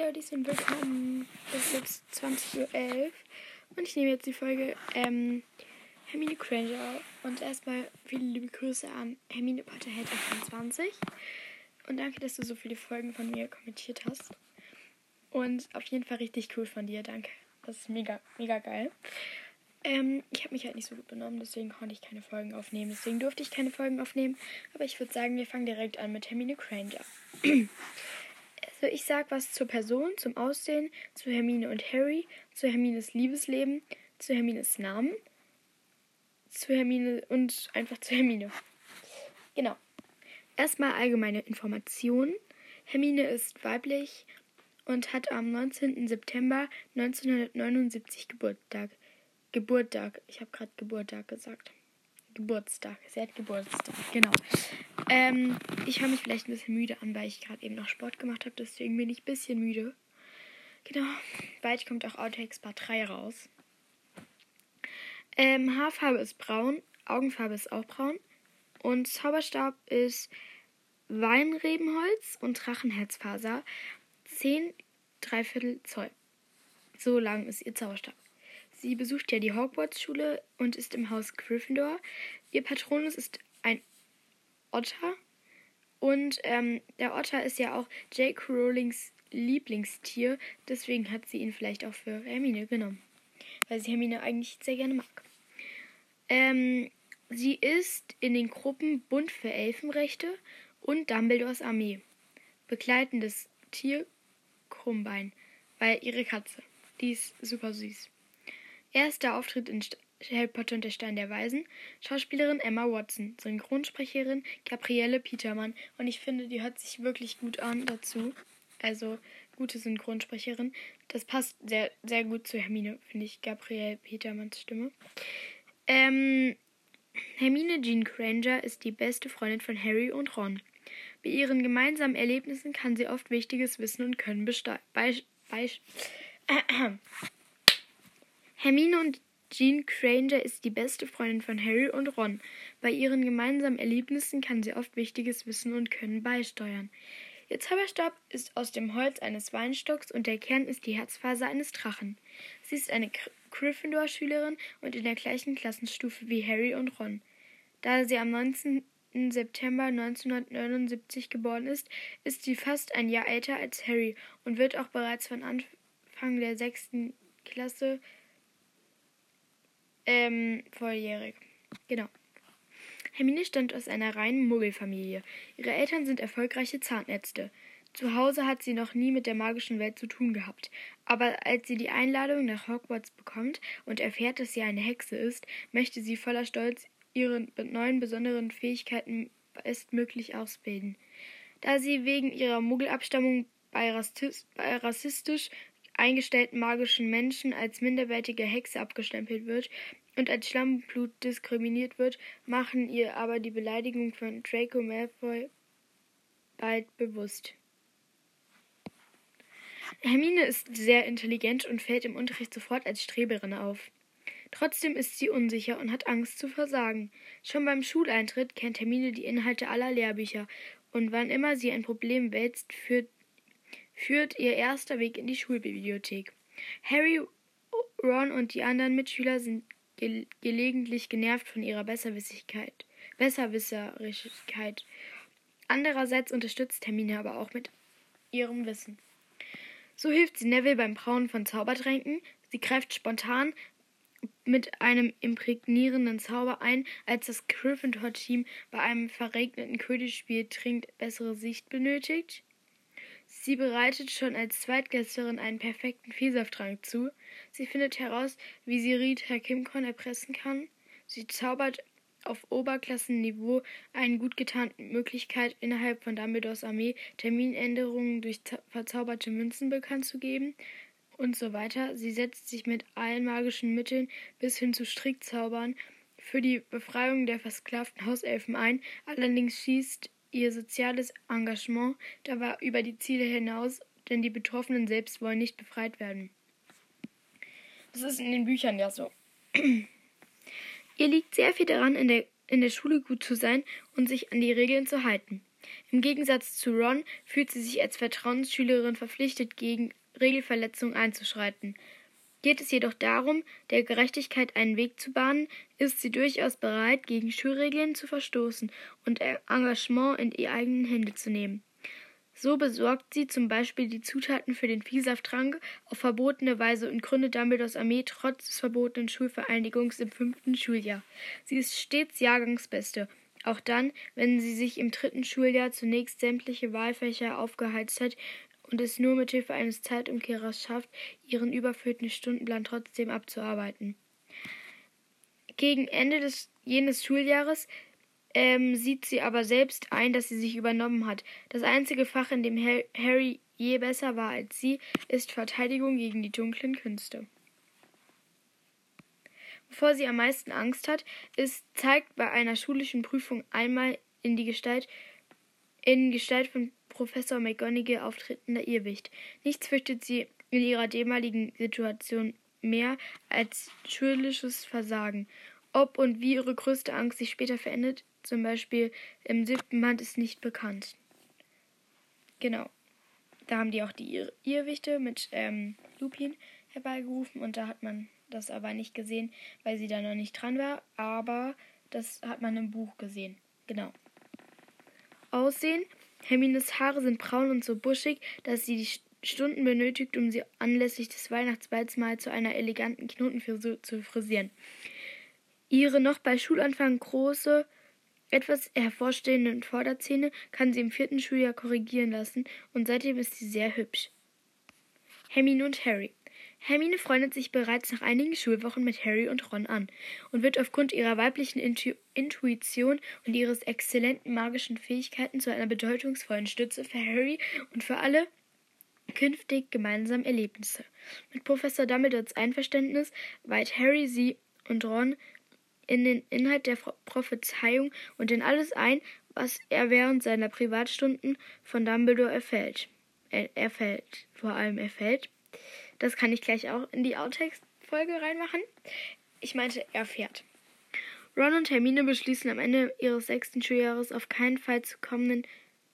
Leute und willkommen. Es ist jetzt 20.11 Uhr und ich nehme jetzt die Folge ähm, Hermine Granger. Und erstmal viele liebe Grüße an Hermine Potterhead 28 und danke, dass du so viele Folgen von mir kommentiert hast. Und auf jeden Fall richtig cool von dir, danke. Das ist mega, mega geil. Ähm, ich habe mich halt nicht so gut benommen, deswegen konnte ich keine Folgen aufnehmen. Deswegen durfte ich keine Folgen aufnehmen. Aber ich würde sagen, wir fangen direkt an mit Hermine Granger. also ich sag was zur Person, zum Aussehen, zu Hermine und Harry, zu Hermines Liebesleben, zu Hermines Namen, zu Hermine und einfach zu Hermine. Genau. Erstmal allgemeine Informationen. Hermine ist weiblich und hat am 19. September 1979 Geburtstag. Geburtstag. Ich habe gerade Geburtstag gesagt. Geburtstag. Sie hat Geburtstag. Genau. Ähm, ich höre mich vielleicht ein bisschen müde an, weil ich gerade eben noch Sport gemacht habe. Deswegen bin ich ein bisschen müde. Genau. Bald kommt auch Outtakes Part 3 raus. Ähm, Haarfarbe ist braun. Augenfarbe ist auch braun. Und Zauberstab ist Weinrebenholz und Drachenherzfaser. 10 Dreiviertel Zoll. So lang ist ihr Zauberstab. Sie besucht ja die Hogwarts-Schule und ist im Haus Gryffindor. Ihr Patronus ist ein Otter. Und ähm, der Otter ist ja auch Jake Rowlings Lieblingstier. Deswegen hat sie ihn vielleicht auch für Hermine genommen. Weil sie Hermine eigentlich sehr gerne mag. Ähm, sie ist in den Gruppen Bund für Elfenrechte und Dumbledores Armee. Begleitendes Tier Krummbein, weil ihre Katze. Die ist super süß. Erster Auftritt in St Harry Potter und der Stein der Weisen. Schauspielerin Emma Watson. Synchronsprecherin Gabriele Petermann. Und ich finde, die hört sich wirklich gut an dazu. Also, gute Synchronsprecherin. Das passt sehr, sehr gut zu Hermine, finde ich, Gabrielle Petermanns Stimme. Ähm, Hermine Jean Granger ist die beste Freundin von Harry und Ron. Bei ihren gemeinsamen Erlebnissen kann sie oft wichtiges Wissen und Können besteuern. Hermine und Jean Granger ist die beste Freundin von Harry und Ron. Bei ihren gemeinsamen Erlebnissen kann sie oft wichtiges Wissen und Können beisteuern. Ihr Zauberstab ist aus dem Holz eines Weinstocks und der Kern ist die Herzfaser eines Drachen. Sie ist eine Gryffindor-Schülerin und in der gleichen Klassenstufe wie Harry und Ron. Da sie am 19. September 1979 geboren ist, ist sie fast ein Jahr älter als Harry und wird auch bereits von Anfang der sechsten Klasse ähm, volljährig. Genau. Hermine stammt aus einer reinen Muggelfamilie. Ihre Eltern sind erfolgreiche Zahnärzte. Zu Hause hat sie noch nie mit der magischen Welt zu tun gehabt. Aber als sie die Einladung nach Hogwarts bekommt und erfährt, dass sie eine Hexe ist, möchte sie voller Stolz ihre neuen besonderen Fähigkeiten bestmöglich ausbilden. Da sie wegen ihrer Muggelabstammung bei, rassistisch eingestellten magischen Menschen als minderwertige Hexe abgestempelt wird und als Schlammblut diskriminiert wird, machen ihr aber die Beleidigung von Draco Malfoy bald bewusst. Hermine ist sehr intelligent und fällt im Unterricht sofort als Streberin auf. Trotzdem ist sie unsicher und hat Angst zu versagen. Schon beim Schuleintritt kennt Hermine die Inhalte aller Lehrbücher und wann immer sie ein Problem wälzt, führt führt ihr erster Weg in die Schulbibliothek. Harry, Ron und die anderen Mitschüler sind ge gelegentlich genervt von ihrer Besserwissigkeit. Besserwisserigkeit. Andererseits unterstützt Hermine aber auch mit ihrem Wissen. So hilft sie Neville beim Brauen von Zaubertränken. Sie greift spontan mit einem imprägnierenden Zauber ein, als das Gryffindor-Team bei einem verregneten Quidditch-Spiel dringend bessere Sicht benötigt. Sie bereitet schon als Zweitklässlerin einen perfekten Vielsafttrank zu. Sie findet heraus, wie sie Rita Kimcon erpressen kann. Sie zaubert auf Oberklassenniveau eine gut getarnte Möglichkeit, innerhalb von Dumbledores Armee Terminänderungen durch verzauberte Münzen bekannt zu geben und so weiter. Sie setzt sich mit allen magischen Mitteln bis hin zu Strickzaubern für die Befreiung der versklavten Hauselfen ein. Allerdings schießt Ihr soziales Engagement dabei über die Ziele hinaus, denn die Betroffenen selbst wollen nicht befreit werden. Das ist in den Büchern ja so. Ihr liegt sehr viel daran, in der, in der Schule gut zu sein und sich an die Regeln zu halten. Im Gegensatz zu Ron fühlt sie sich als Vertrauensschülerin verpflichtet, gegen Regelverletzungen einzuschreiten. Geht es jedoch darum, der Gerechtigkeit einen Weg zu bahnen, ist sie durchaus bereit, gegen Schulregeln zu verstoßen und Engagement in die eigenen Hände zu nehmen. So besorgt sie zum Beispiel die Zutaten für den Viehsafttrank auf verbotene Weise und gründet Dumbledores Armee trotz des verbotenen Schulvereinigungs im fünften Schuljahr. Sie ist stets Jahrgangsbeste, auch dann, wenn sie sich im dritten Schuljahr zunächst sämtliche Wahlfächer aufgeheizt hat und es nur mit Hilfe eines Zeitumkehrers schafft, ihren überfüllten Stundenplan trotzdem abzuarbeiten. Gegen Ende des jenes Schuljahres ähm, sieht sie aber selbst ein, dass sie sich übernommen hat. Das einzige Fach, in dem Harry je besser war als sie, ist Verteidigung gegen die dunklen Künste. Wovor sie am meisten Angst hat, ist, zeigt bei einer schulischen Prüfung einmal in die Gestalt, in Gestalt von Professor McGonagall auftretender Irrwicht. Nichts fürchtet sie in ihrer damaligen Situation mehr als schulisches Versagen. Ob und wie ihre größte Angst sich später verändert, zum Beispiel im siebten Band, ist nicht bekannt. Genau. Da haben die auch die Irrwichte mit ähm, Lupin herbeigerufen und da hat man das aber nicht gesehen, weil sie da noch nicht dran war, aber das hat man im Buch gesehen. Genau. Aussehen Hermines Haare sind braun und so buschig, dass sie die Stunden benötigt, um sie anlässlich des Weihnachtsballs mal zu einer eleganten Knotenfrisur zu frisieren. Ihre noch bei Schulanfang große, etwas hervorstehenden Vorderzähne kann sie im vierten Schuljahr korrigieren lassen und seitdem ist sie sehr hübsch. Hermine und Harry. Hermine freundet sich bereits nach einigen Schulwochen mit Harry und Ron an und wird aufgrund ihrer weiblichen Intu Intuition und ihres exzellenten magischen Fähigkeiten zu einer bedeutungsvollen Stütze für Harry und für alle künftig gemeinsamen Erlebnisse. Mit Professor Dumbledores Einverständnis weiht Harry sie und Ron in den Inhalt der Prophezeiung und in alles ein, was er während seiner Privatstunden von Dumbledore erfällt. Er, erfällt, vor allem erfällt. Das kann ich gleich auch in die Outtakes-Folge reinmachen. Ich meinte, er fährt. Ron und Hermine beschließen am Ende ihres sechsten Schuljahres auf keinen Fall zu kommenden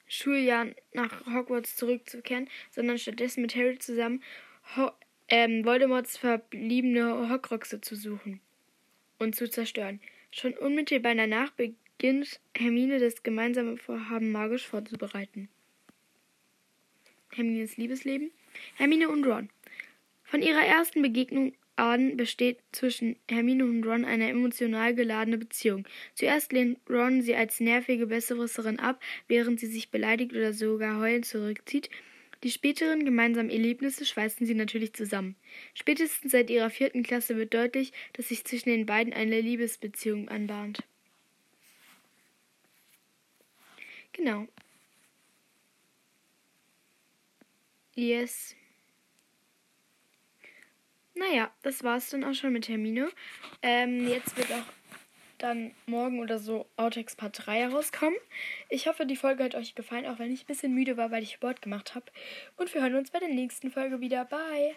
Schuljahr nach Hogwarts zurückzukehren, sondern stattdessen mit Harry zusammen Ho ähm, Voldemorts verbliebene Horcruxe zu suchen und zu zerstören. Schon unmittelbar danach beginnt Hermine das gemeinsame Vorhaben magisch vorzubereiten. Hermines Liebesleben. Hermine und Ron. Von ihrer ersten Begegnung an besteht zwischen Hermine und Ron eine emotional geladene Beziehung. Zuerst lehnt Ron sie als nervige Besserwisserin ab, während sie sich beleidigt oder sogar heulend zurückzieht. Die späteren gemeinsamen Erlebnisse schweißen sie natürlich zusammen. Spätestens seit ihrer vierten Klasse wird deutlich, dass sich zwischen den beiden eine Liebesbeziehung anbahnt. Genau. Yes. Naja, das war's dann auch schon mit Termine. Ähm, jetzt wird auch dann morgen oder so Outtakes Part 3 herauskommen. Ich hoffe, die Folge hat euch gefallen, auch wenn ich ein bisschen müde war, weil ich Sport gemacht habe. Und wir hören uns bei der nächsten Folge wieder. Bye!